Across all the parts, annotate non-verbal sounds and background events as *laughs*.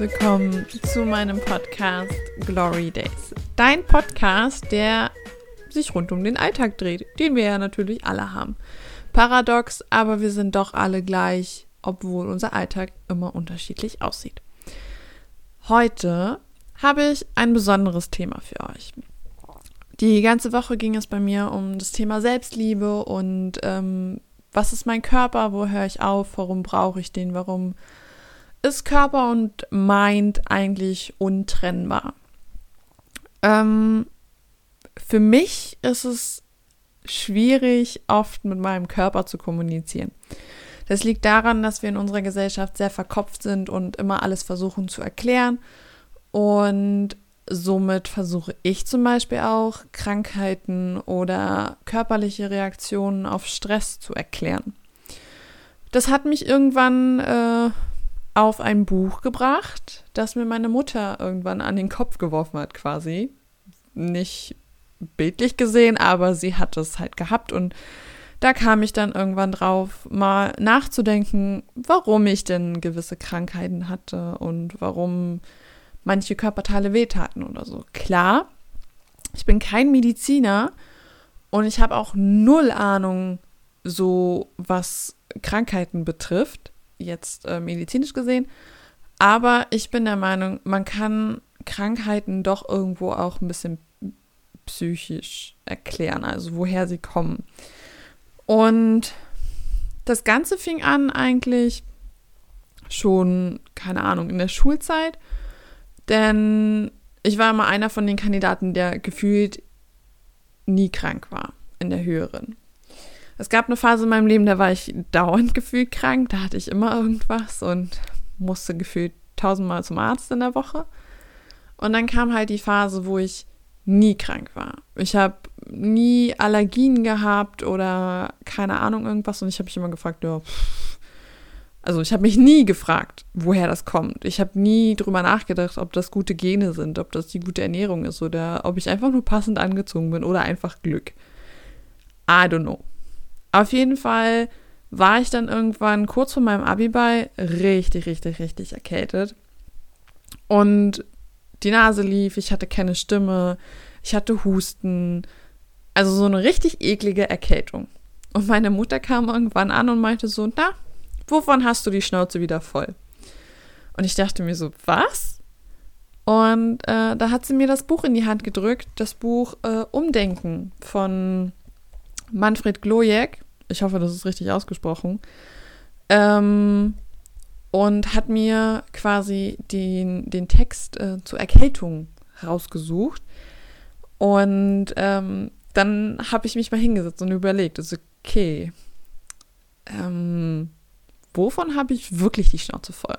Willkommen zu meinem Podcast Glory Days. Dein Podcast, der sich rund um den Alltag dreht, den wir ja natürlich alle haben. Paradox, aber wir sind doch alle gleich, obwohl unser Alltag immer unterschiedlich aussieht. Heute habe ich ein besonderes Thema für euch. Die ganze Woche ging es bei mir um das Thema Selbstliebe und ähm, was ist mein Körper, wo höre ich auf, warum brauche ich den, warum ist Körper und Mind eigentlich untrennbar. Ähm, für mich ist es schwierig, oft mit meinem Körper zu kommunizieren. Das liegt daran, dass wir in unserer Gesellschaft sehr verkopft sind und immer alles versuchen zu erklären. Und somit versuche ich zum Beispiel auch Krankheiten oder körperliche Reaktionen auf Stress zu erklären. Das hat mich irgendwann äh, auf ein Buch gebracht, das mir meine Mutter irgendwann an den Kopf geworfen hat, quasi. Nicht bildlich gesehen, aber sie hat es halt gehabt und da kam ich dann irgendwann drauf, mal nachzudenken, warum ich denn gewisse Krankheiten hatte und warum manche Körperteile wehtaten oder so. Klar, ich bin kein Mediziner und ich habe auch null Ahnung, so was Krankheiten betrifft jetzt äh, medizinisch gesehen. Aber ich bin der Meinung, man kann Krankheiten doch irgendwo auch ein bisschen psychisch erklären, also woher sie kommen. Und das Ganze fing an eigentlich schon, keine Ahnung, in der Schulzeit. Denn ich war immer einer von den Kandidaten, der gefühlt nie krank war in der höheren. Es gab eine Phase in meinem Leben, da war ich dauernd *laughs* gefühlt krank. Da hatte ich immer irgendwas und musste gefühlt tausendmal zum Arzt in der Woche. Und dann kam halt die Phase, wo ich nie krank war. Ich habe nie Allergien gehabt oder keine Ahnung irgendwas und ich habe mich immer gefragt, ja, pff. also ich habe mich nie gefragt, woher das kommt. Ich habe nie drüber nachgedacht, ob das gute Gene sind, ob das die gute Ernährung ist oder ob ich einfach nur passend angezogen bin oder einfach Glück. I don't know. Auf jeden Fall war ich dann irgendwann kurz vor meinem Abiball richtig, richtig, richtig erkältet. Und die Nase lief, ich hatte keine Stimme, ich hatte Husten. Also so eine richtig eklige Erkältung. Und meine Mutter kam irgendwann an und meinte so, na, wovon hast du die Schnauze wieder voll? Und ich dachte mir so, was? Und äh, da hat sie mir das Buch in die Hand gedrückt, das Buch äh, Umdenken von Manfred Glojek, ich hoffe, das ist richtig ausgesprochen, ähm, und hat mir quasi den, den Text äh, zur Erkältung rausgesucht. Und ähm, dann habe ich mich mal hingesetzt und überlegt, also okay, ähm, wovon habe ich wirklich die Schnauze voll?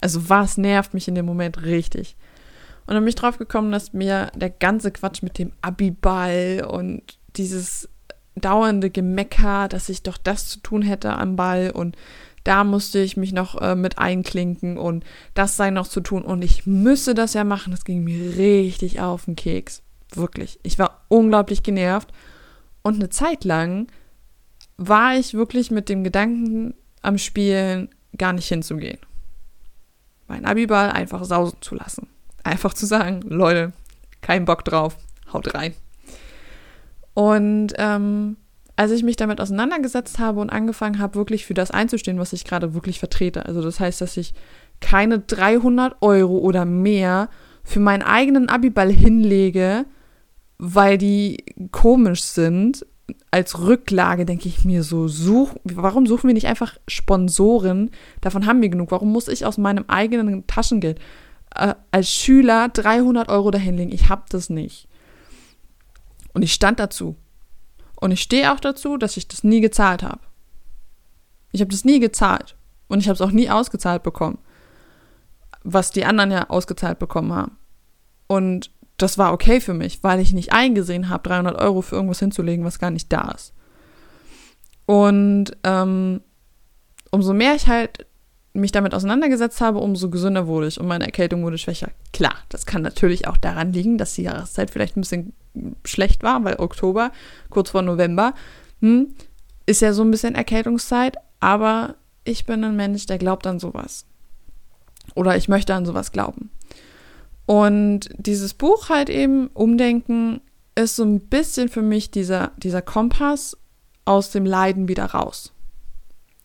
Also was nervt mich in dem Moment richtig? Und dann bin ich drauf gekommen, dass mir der ganze Quatsch mit dem Abiball und dieses dauernde Gemecker, dass ich doch das zu tun hätte am Ball und da musste ich mich noch äh, mit einklinken und das sei noch zu tun und ich müsse das ja machen. Das ging mir richtig auf den Keks. Wirklich. Ich war unglaublich genervt und eine Zeit lang war ich wirklich mit dem Gedanken am Spielen gar nicht hinzugehen. Mein Abiball einfach sausen zu lassen. Einfach zu sagen, Leute, kein Bock drauf, haut rein. Und ähm, als ich mich damit auseinandergesetzt habe und angefangen habe, wirklich für das einzustehen, was ich gerade wirklich vertrete, also das heißt, dass ich keine 300 Euro oder mehr für meinen eigenen Abiball hinlege, weil die komisch sind, als Rücklage denke ich mir so, such, warum suchen wir nicht einfach Sponsoren? Davon haben wir genug. Warum muss ich aus meinem eigenen Taschengeld äh, als Schüler 300 Euro dahinlegen? Ich habe das nicht. Und ich stand dazu. Und ich stehe auch dazu, dass ich das nie gezahlt habe. Ich habe das nie gezahlt. Und ich habe es auch nie ausgezahlt bekommen. Was die anderen ja ausgezahlt bekommen haben. Und das war okay für mich, weil ich nicht eingesehen habe, 300 Euro für irgendwas hinzulegen, was gar nicht da ist. Und ähm, umso mehr ich halt mich damit auseinandergesetzt habe, umso gesünder wurde ich und meine Erkältung wurde schwächer. Klar, das kann natürlich auch daran liegen, dass die Jahreszeit vielleicht ein bisschen schlecht war, weil Oktober, kurz vor November, hm, ist ja so ein bisschen Erkältungszeit, aber ich bin ein Mensch, der glaubt an sowas. Oder ich möchte an sowas glauben. Und dieses Buch halt eben, Umdenken, ist so ein bisschen für mich dieser, dieser Kompass aus dem Leiden wieder raus.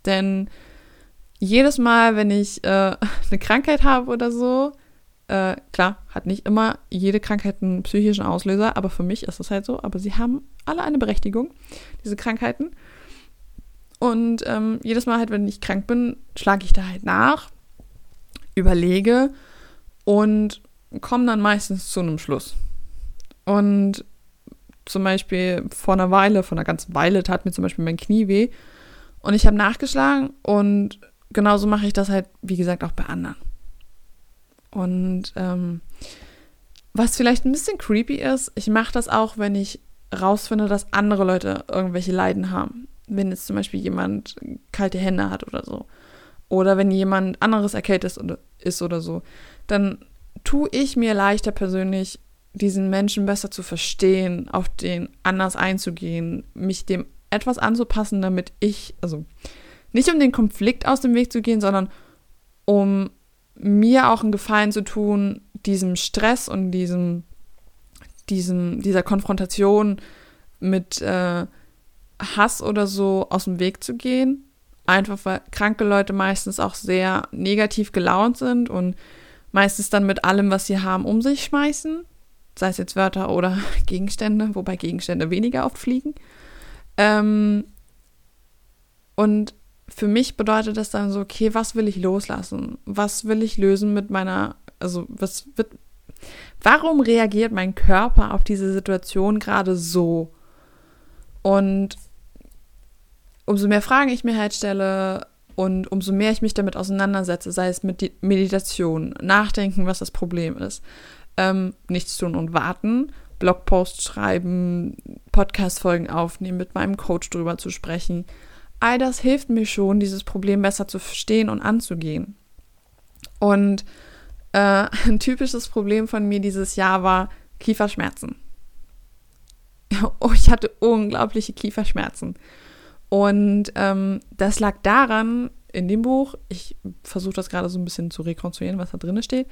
Denn jedes Mal, wenn ich äh, *laughs* eine Krankheit habe oder so, äh, klar, hat nicht immer jede Krankheit einen psychischen Auslöser, aber für mich ist es halt so. Aber sie haben alle eine Berechtigung, diese Krankheiten. Und ähm, jedes Mal halt, wenn ich krank bin, schlage ich da halt nach, überlege und komme dann meistens zu einem Schluss. Und zum Beispiel vor einer Weile, vor einer ganzen Weile tat mir zum Beispiel mein Knie weh. Und ich habe nachgeschlagen und genauso mache ich das halt, wie gesagt, auch bei anderen. Und ähm, was vielleicht ein bisschen creepy ist, ich mache das auch, wenn ich rausfinde, dass andere Leute irgendwelche Leiden haben. Wenn jetzt zum Beispiel jemand kalte Hände hat oder so. Oder wenn jemand anderes erkältet ist oder, so. Dann tue ich mir leichter persönlich, diesen Menschen besser zu verstehen, auf den anders einzugehen, mich dem etwas anzupassen, damit ich, also nicht um den Konflikt aus dem Weg zu gehen, sondern um mir auch einen Gefallen zu tun, diesem Stress und diesem, diesem, dieser Konfrontation mit äh, Hass oder so aus dem Weg zu gehen. Einfach weil kranke Leute meistens auch sehr negativ gelaunt sind und meistens dann mit allem, was sie haben, um sich schmeißen. Sei es jetzt Wörter oder *laughs* Gegenstände, wobei Gegenstände weniger oft fliegen. Ähm, und für mich bedeutet das dann so, okay, was will ich loslassen? Was will ich lösen mit meiner, also was wird, warum reagiert mein Körper auf diese Situation gerade so? Und umso mehr Fragen ich mir halt stelle und umso mehr ich mich damit auseinandersetze, sei es mit Meditation, Nachdenken, was das Problem ist, ähm, nichts tun und warten, Blogposts schreiben, Podcast-Folgen aufnehmen, mit meinem Coach drüber zu sprechen, all das hilft mir schon, dieses Problem besser zu verstehen und anzugehen. Und äh, *laughs* ein typisches Problem von mir dieses Jahr war Kieferschmerzen. *laughs* Oh, ich hatte unglaubliche Kieferschmerzen. Und ähm, das lag daran, in dem Buch, ich versuche das gerade so ein bisschen zu rekonstruieren, was da drin steht.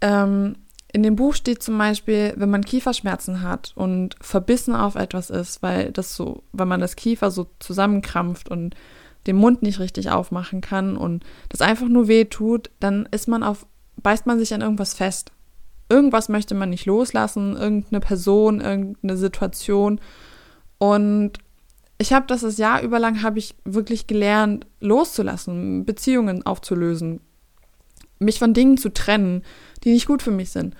Ähm, in dem Buch steht zum Beispiel, wenn man Kieferschmerzen hat und verbissen auf etwas ist, weil das so, wenn man das Kiefer so zusammenkrampft und den Mund nicht richtig aufmachen kann und das einfach nur weh tut, dann ist man auf, beißt man sich an irgendwas fest. Irgendwas möchte man nicht loslassen, irgendeine Person, irgendeine Situation. Und ich habe das das Jahr über lang habe ich wirklich gelernt, loszulassen, Beziehungen aufzulösen, mich von Dingen zu trennen, die nicht gut für mich sind.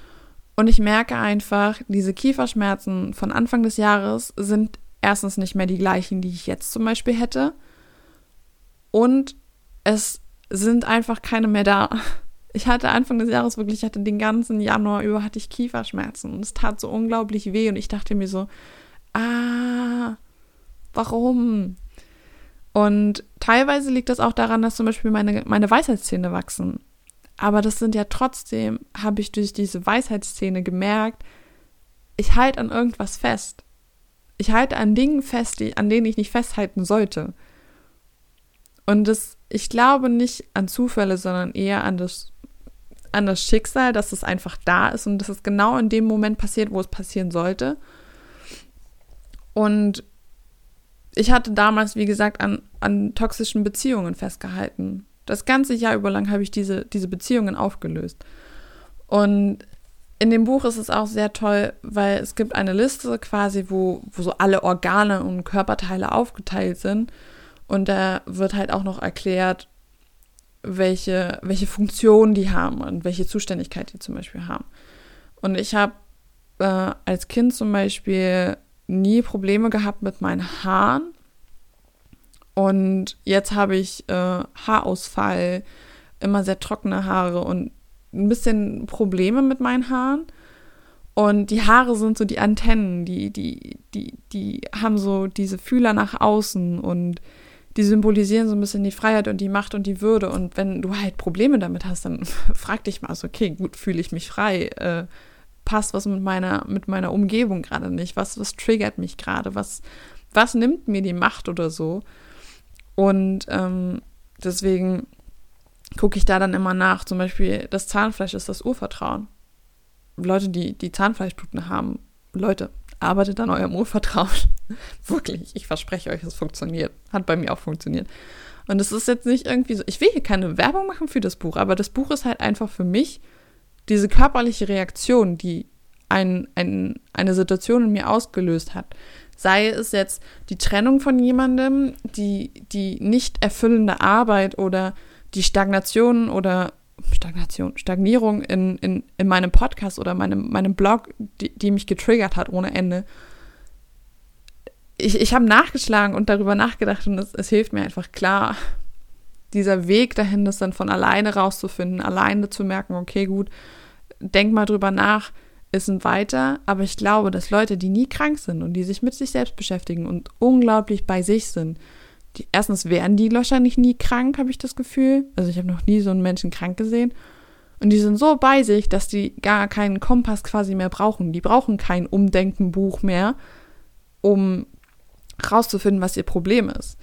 Und ich merke einfach, diese Kieferschmerzen von Anfang des Jahres sind erstens nicht mehr die gleichen, die ich jetzt zum Beispiel hätte. Und es sind einfach keine mehr da. Ich hatte Anfang des Jahres wirklich, ich hatte den ganzen Januar über hatte ich Kieferschmerzen und es tat so unglaublich weh und ich dachte mir so, ah, warum? Und teilweise liegt das auch daran, dass zum Beispiel meine, meine Weisheitszähne wachsen. Aber das sind ja trotzdem, habe ich durch diese Weisheitsszene gemerkt, ich halte an irgendwas fest. Ich halte an Dingen fest, die, an denen ich nicht festhalten sollte. Und das, ich glaube nicht an Zufälle, sondern eher an das, an das Schicksal, dass es einfach da ist und dass es genau in dem Moment passiert, wo es passieren sollte. Und ich hatte damals, wie gesagt, an, an toxischen Beziehungen festgehalten. Das ganze Jahr über lang habe ich diese, diese Beziehungen aufgelöst. Und in dem Buch ist es auch sehr toll, weil es gibt eine Liste quasi, wo, wo so alle Organe und Körperteile aufgeteilt sind. Und da wird halt auch noch erklärt, welche, welche Funktionen die haben und welche Zuständigkeit die zum Beispiel haben. Und ich habe äh, als Kind zum Beispiel nie Probleme gehabt mit meinen Haaren. Und jetzt habe ich äh, Haarausfall, immer sehr trockene Haare und ein bisschen Probleme mit meinen Haaren. Und die Haare sind so die Antennen, die, die, die, die haben so diese Fühler nach außen und die symbolisieren so ein bisschen die Freiheit und die Macht und die Würde. Und wenn du halt Probleme damit hast, dann *laughs* frag dich mal so, okay, gut, fühle ich mich frei? Äh, passt was mit meiner, mit meiner Umgebung gerade nicht? Was, was triggert mich gerade? Was, was nimmt mir die Macht oder so? Und ähm, deswegen gucke ich da dann immer nach. Zum Beispiel, das Zahnfleisch ist das Urvertrauen. Leute, die, die Zahnfleischbluten haben, Leute, arbeitet an eurem Urvertrauen. *laughs* Wirklich, ich verspreche euch, es funktioniert. Hat bei mir auch funktioniert. Und es ist jetzt nicht irgendwie so, ich will hier keine Werbung machen für das Buch, aber das Buch ist halt einfach für mich diese körperliche Reaktion, die ein, ein, eine Situation in mir ausgelöst hat. Sei es jetzt die Trennung von jemandem, die, die nicht erfüllende Arbeit oder die Stagnation oder Stagnation, Stagnierung in, in, in meinem Podcast oder meinem, meinem Blog, die, die mich getriggert hat ohne Ende. Ich, ich habe nachgeschlagen und darüber nachgedacht und es, es hilft mir einfach klar, dieser Weg dahin, das dann von alleine rauszufinden, alleine zu merken, okay, gut, denk mal drüber nach, ist ein weiter, aber ich glaube, dass Leute, die nie krank sind und die sich mit sich selbst beschäftigen und unglaublich bei sich sind, die, erstens werden die wahrscheinlich nie krank, habe ich das Gefühl. Also ich habe noch nie so einen Menschen krank gesehen. Und die sind so bei sich, dass die gar keinen Kompass quasi mehr brauchen. Die brauchen kein Umdenkenbuch mehr, um rauszufinden, was ihr Problem ist.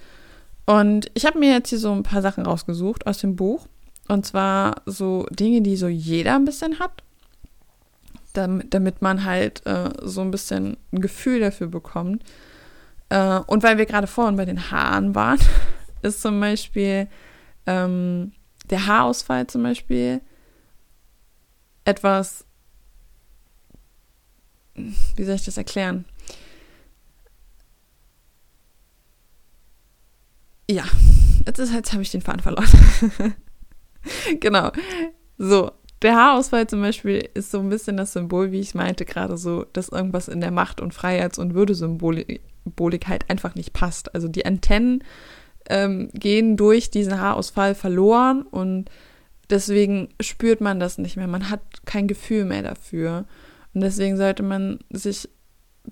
Und ich habe mir jetzt hier so ein paar Sachen rausgesucht aus dem Buch. Und zwar so Dinge, die so jeder ein bisschen hat. Damit, damit man halt äh, so ein bisschen ein Gefühl dafür bekommt, äh, und weil wir gerade vorhin bei den Haaren waren, *laughs* ist zum Beispiel ähm, der Haarausfall zum Beispiel etwas, wie soll ich das erklären? Ja, jetzt, jetzt habe ich den Faden verloren. *laughs* genau. So, der Haarausfall zum Beispiel ist so ein bisschen das Symbol, wie ich meinte, gerade so, dass irgendwas in der Macht- und Freiheits- und Würdesymbolik Symbolik halt einfach nicht passt. Also die Antennen ähm, gehen durch diesen Haarausfall verloren und deswegen spürt man das nicht mehr. Man hat kein Gefühl mehr dafür. Und deswegen sollte man sich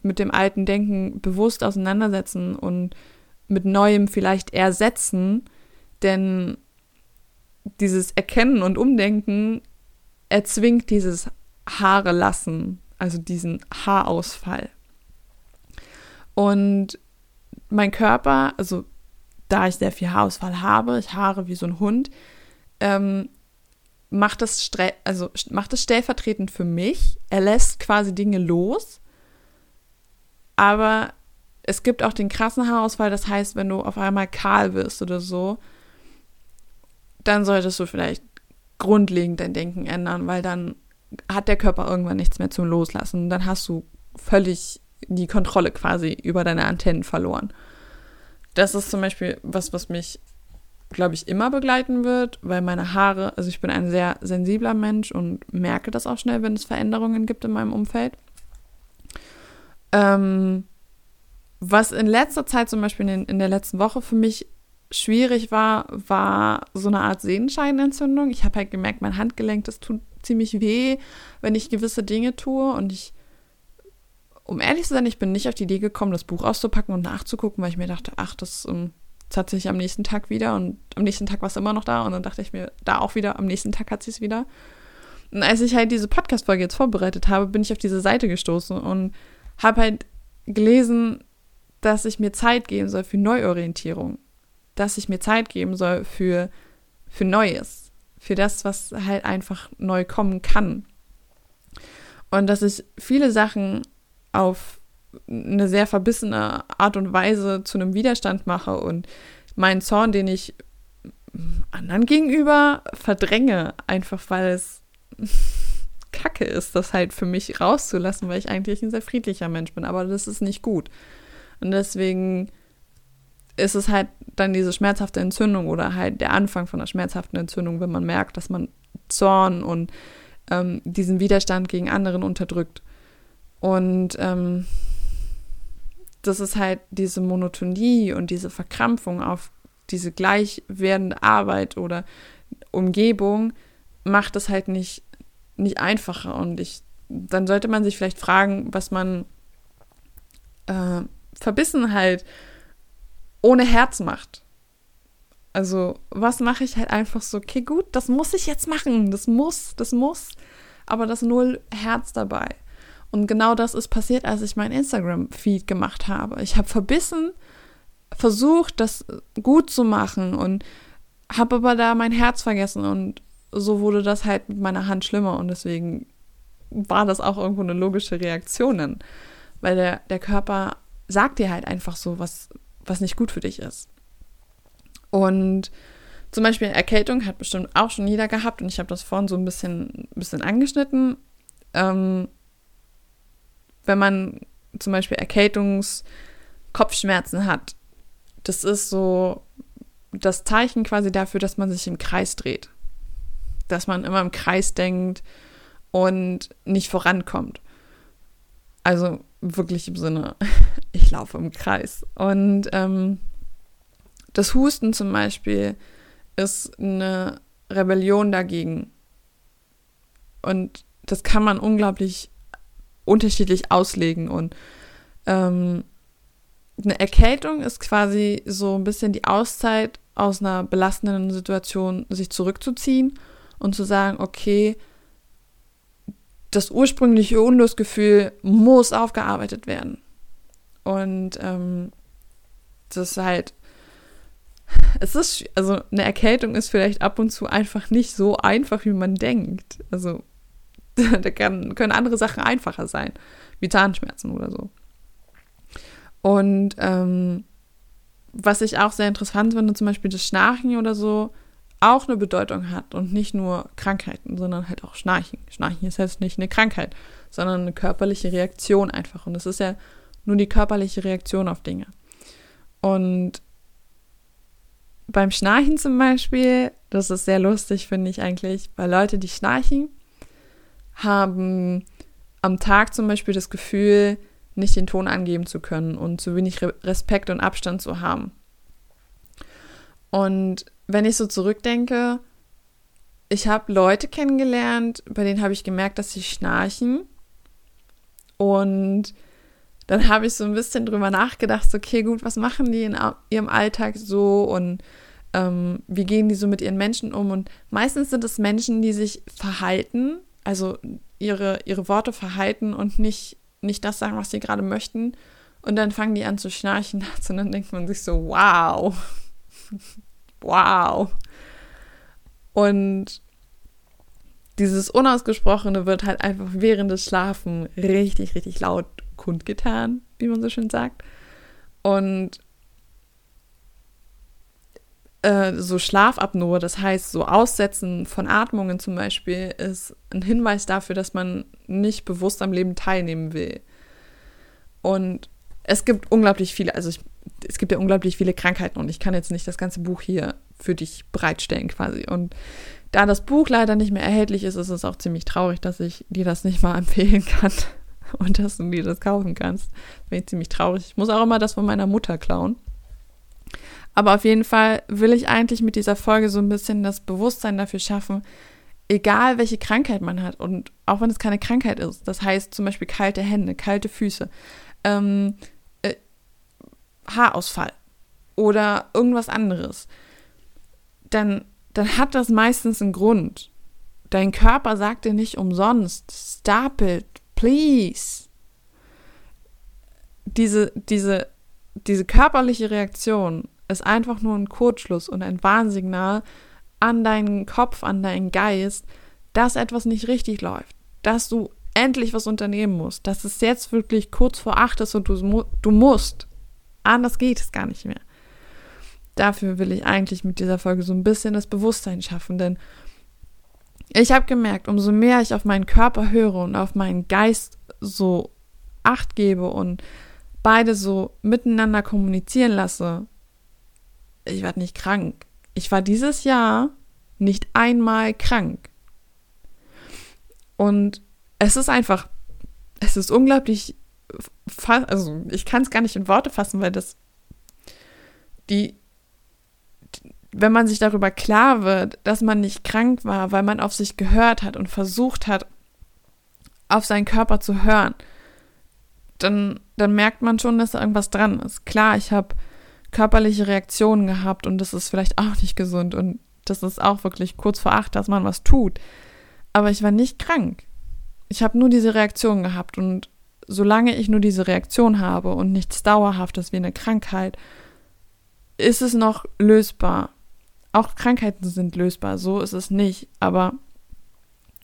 mit dem alten Denken bewusst auseinandersetzen und mit neuem vielleicht ersetzen, denn dieses Erkennen und Umdenken erzwingt dieses Haare lassen, also diesen Haarausfall. Und mein Körper, also da ich sehr viel Haarausfall habe, ich haare wie so ein Hund, ähm, macht das, also macht das stellvertretend für mich. Er lässt quasi Dinge los. Aber es gibt auch den krassen Haarausfall, das heißt, wenn du auf einmal kahl wirst oder so, dann solltest du vielleicht grundlegend dein Denken ändern, weil dann hat der Körper irgendwann nichts mehr zum Loslassen. Dann hast du völlig die Kontrolle quasi über deine Antennen verloren. Das ist zum Beispiel was, was mich, glaube ich, immer begleiten wird, weil meine Haare, also ich bin ein sehr sensibler Mensch und merke das auch schnell, wenn es Veränderungen gibt in meinem Umfeld. Ähm, was in letzter Zeit zum Beispiel in, in der letzten Woche für mich schwierig war, war so eine Art Sehenscheinentzündung. Ich habe halt gemerkt, mein Handgelenk, das tut ziemlich weh, wenn ich gewisse Dinge tue und ich um ehrlich zu sein, ich bin nicht auf die Idee gekommen, das Buch auszupacken und nachzugucken, weil ich mir dachte, ach, das, ähm, das hat sich am nächsten Tag wieder und am nächsten Tag war es immer noch da und dann dachte ich mir, da auch wieder, am nächsten Tag hat sie es wieder. Und als ich halt diese Podcast-Folge jetzt vorbereitet habe, bin ich auf diese Seite gestoßen und habe halt gelesen, dass ich mir Zeit geben soll für Neuorientierung, dass ich mir Zeit geben soll für, für Neues, für das, was halt einfach neu kommen kann. Und dass ich viele Sachen auf eine sehr verbissene Art und Weise zu einem Widerstand mache und meinen Zorn, den ich anderen gegenüber verdränge, einfach weil es *laughs* kacke ist, das halt für mich rauszulassen, weil ich eigentlich ein sehr friedlicher Mensch bin, aber das ist nicht gut. Und deswegen ist es halt dann diese schmerzhafte Entzündung oder halt der Anfang von einer schmerzhaften Entzündung, wenn man merkt, dass man Zorn und ähm, diesen Widerstand gegen anderen unterdrückt. Und ähm, das ist halt diese Monotonie und diese Verkrampfung auf diese gleich werdende Arbeit oder Umgebung macht es halt nicht, nicht einfacher. Und ich, dann sollte man sich vielleicht fragen, was man äh, verbissen halt ohne Herz macht. Also, was mache ich halt einfach so, okay, gut, das muss ich jetzt machen, das muss, das muss, aber das null Herz dabei. Und genau das ist passiert, als ich mein Instagram-Feed gemacht habe. Ich habe verbissen versucht, das gut zu machen und habe aber da mein Herz vergessen und so wurde das halt mit meiner Hand schlimmer und deswegen war das auch irgendwo eine logische Reaktion weil der, der Körper sagt dir halt einfach so, was, was nicht gut für dich ist. Und zum Beispiel Erkältung hat bestimmt auch schon jeder gehabt und ich habe das vorhin so ein bisschen, bisschen angeschnitten. Ähm, wenn man zum Beispiel Erkältungskopfschmerzen hat, das ist so das Zeichen quasi dafür, dass man sich im Kreis dreht. Dass man immer im Kreis denkt und nicht vorankommt. Also wirklich im Sinne, *laughs* ich laufe im Kreis. Und ähm, das Husten zum Beispiel ist eine Rebellion dagegen. Und das kann man unglaublich unterschiedlich auslegen. Und ähm, eine Erkältung ist quasi so ein bisschen die Auszeit aus einer belastenden Situation, sich zurückzuziehen und zu sagen, okay, das ursprüngliche Unlustgefühl muss aufgearbeitet werden. Und ähm, das ist halt, es ist, also eine Erkältung ist vielleicht ab und zu einfach nicht so einfach, wie man denkt. Also *laughs* da kann, können andere Sachen einfacher sein, wie Zahnschmerzen oder so. Und ähm, was ich auch sehr interessant finde, zum Beispiel das Schnarchen oder so, auch eine Bedeutung hat und nicht nur Krankheiten, sondern halt auch Schnarchen. Schnarchen ist jetzt nicht eine Krankheit, sondern eine körperliche Reaktion einfach. Und es ist ja nur die körperliche Reaktion auf Dinge. Und beim Schnarchen zum Beispiel, das ist sehr lustig, finde ich eigentlich, weil Leute, die schnarchen, haben am Tag zum Beispiel das Gefühl, nicht den Ton angeben zu können und zu wenig Respekt und Abstand zu haben. Und wenn ich so zurückdenke, ich habe Leute kennengelernt, bei denen habe ich gemerkt, dass sie schnarchen. Und dann habe ich so ein bisschen drüber nachgedacht, so, okay, gut, was machen die in ihrem Alltag so und ähm, wie gehen die so mit ihren Menschen um? Und meistens sind es Menschen, die sich verhalten, also ihre, ihre Worte verhalten und nicht, nicht das sagen, was sie gerade möchten. Und dann fangen die an zu schnarchen *laughs* und dann denkt man sich so, wow, wow. Und dieses Unausgesprochene wird halt einfach während des Schlafen richtig, richtig laut kundgetan, wie man so schön sagt. Und äh, so Schlafapnoe, das heißt so Aussetzen von Atmungen zum Beispiel, ist ein Hinweis dafür, dass man nicht bewusst am Leben teilnehmen will. Und es gibt unglaublich viele, also ich es gibt ja unglaublich viele Krankheiten und ich kann jetzt nicht das ganze Buch hier für dich bereitstellen quasi. Und da das Buch leider nicht mehr erhältlich ist, ist es auch ziemlich traurig, dass ich dir das nicht mal *laughs* empfehlen kann und dass du dir das kaufen kannst. Das bin ich ziemlich traurig. Ich muss auch immer das von meiner Mutter klauen. Aber auf jeden Fall will ich eigentlich mit dieser Folge so ein bisschen das Bewusstsein dafür schaffen, egal welche Krankheit man hat und auch wenn es keine Krankheit ist, das heißt zum Beispiel kalte Hände, kalte Füße, ähm, Haarausfall oder irgendwas anderes, dann, dann hat das meistens einen Grund. Dein Körper sagt dir nicht umsonst, stop it, please. Diese, diese, diese körperliche Reaktion ist einfach nur ein Kurzschluss und ein Warnsignal an deinen Kopf, an deinen Geist, dass etwas nicht richtig läuft, dass du endlich was unternehmen musst, dass es jetzt wirklich kurz vor acht ist und du, du musst. Anders geht es gar nicht mehr. Dafür will ich eigentlich mit dieser Folge so ein bisschen das Bewusstsein schaffen, denn ich habe gemerkt, umso mehr ich auf meinen Körper höre und auf meinen Geist so acht gebe und beide so miteinander kommunizieren lasse, ich werde nicht krank. Ich war dieses Jahr nicht einmal krank. Und es ist einfach, es ist unglaublich also ich kann es gar nicht in Worte fassen, weil das die, wenn man sich darüber klar wird, dass man nicht krank war, weil man auf sich gehört hat und versucht hat, auf seinen Körper zu hören, dann, dann merkt man schon, dass da irgendwas dran ist. Klar, ich habe körperliche Reaktionen gehabt und das ist vielleicht auch nicht gesund und das ist auch wirklich kurz vor acht, dass man was tut. Aber ich war nicht krank. Ich habe nur diese Reaktion gehabt und solange ich nur diese Reaktion habe und nichts Dauerhaftes wie eine Krankheit, ist es noch lösbar. auch Krankheiten sind lösbar, so ist es nicht, aber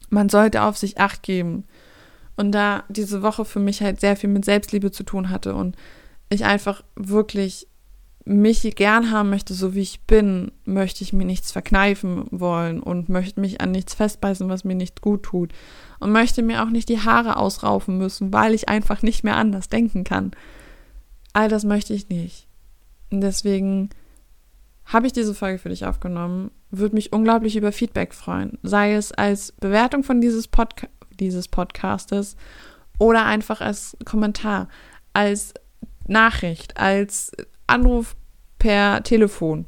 man sollte auf sich acht geben. Und da diese Woche für mich halt sehr viel mit Selbstliebe zu tun hatte und ich einfach wirklich mich gern haben möchte, so wie ich bin, möchte ich mir nichts verkneifen wollen und möchte mich an nichts festbeißen, was mir nicht gut tut. Und möchte mir auch nicht die Haare ausraufen müssen, weil ich einfach nicht mehr anders denken kann. All das möchte ich nicht. Und deswegen habe ich diese Folge für dich aufgenommen. Würde mich unglaublich über Feedback freuen. Sei es als Bewertung von dieses, Podca dieses Podcastes oder einfach als Kommentar, als Nachricht, als Anruf per Telefon.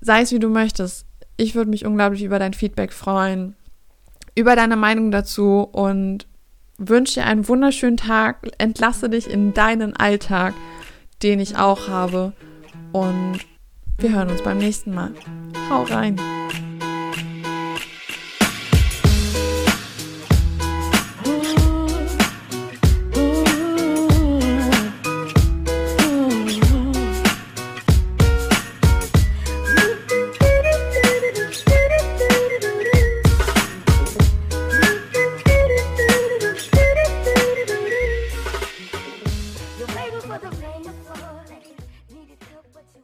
Sei es wie du möchtest. Ich würde mich unglaublich über dein Feedback freuen, über deine Meinung dazu und wünsche dir einen wunderschönen Tag. Entlasse dich in deinen Alltag, den ich auch habe. Und wir hören uns beim nächsten Mal. Hau rein!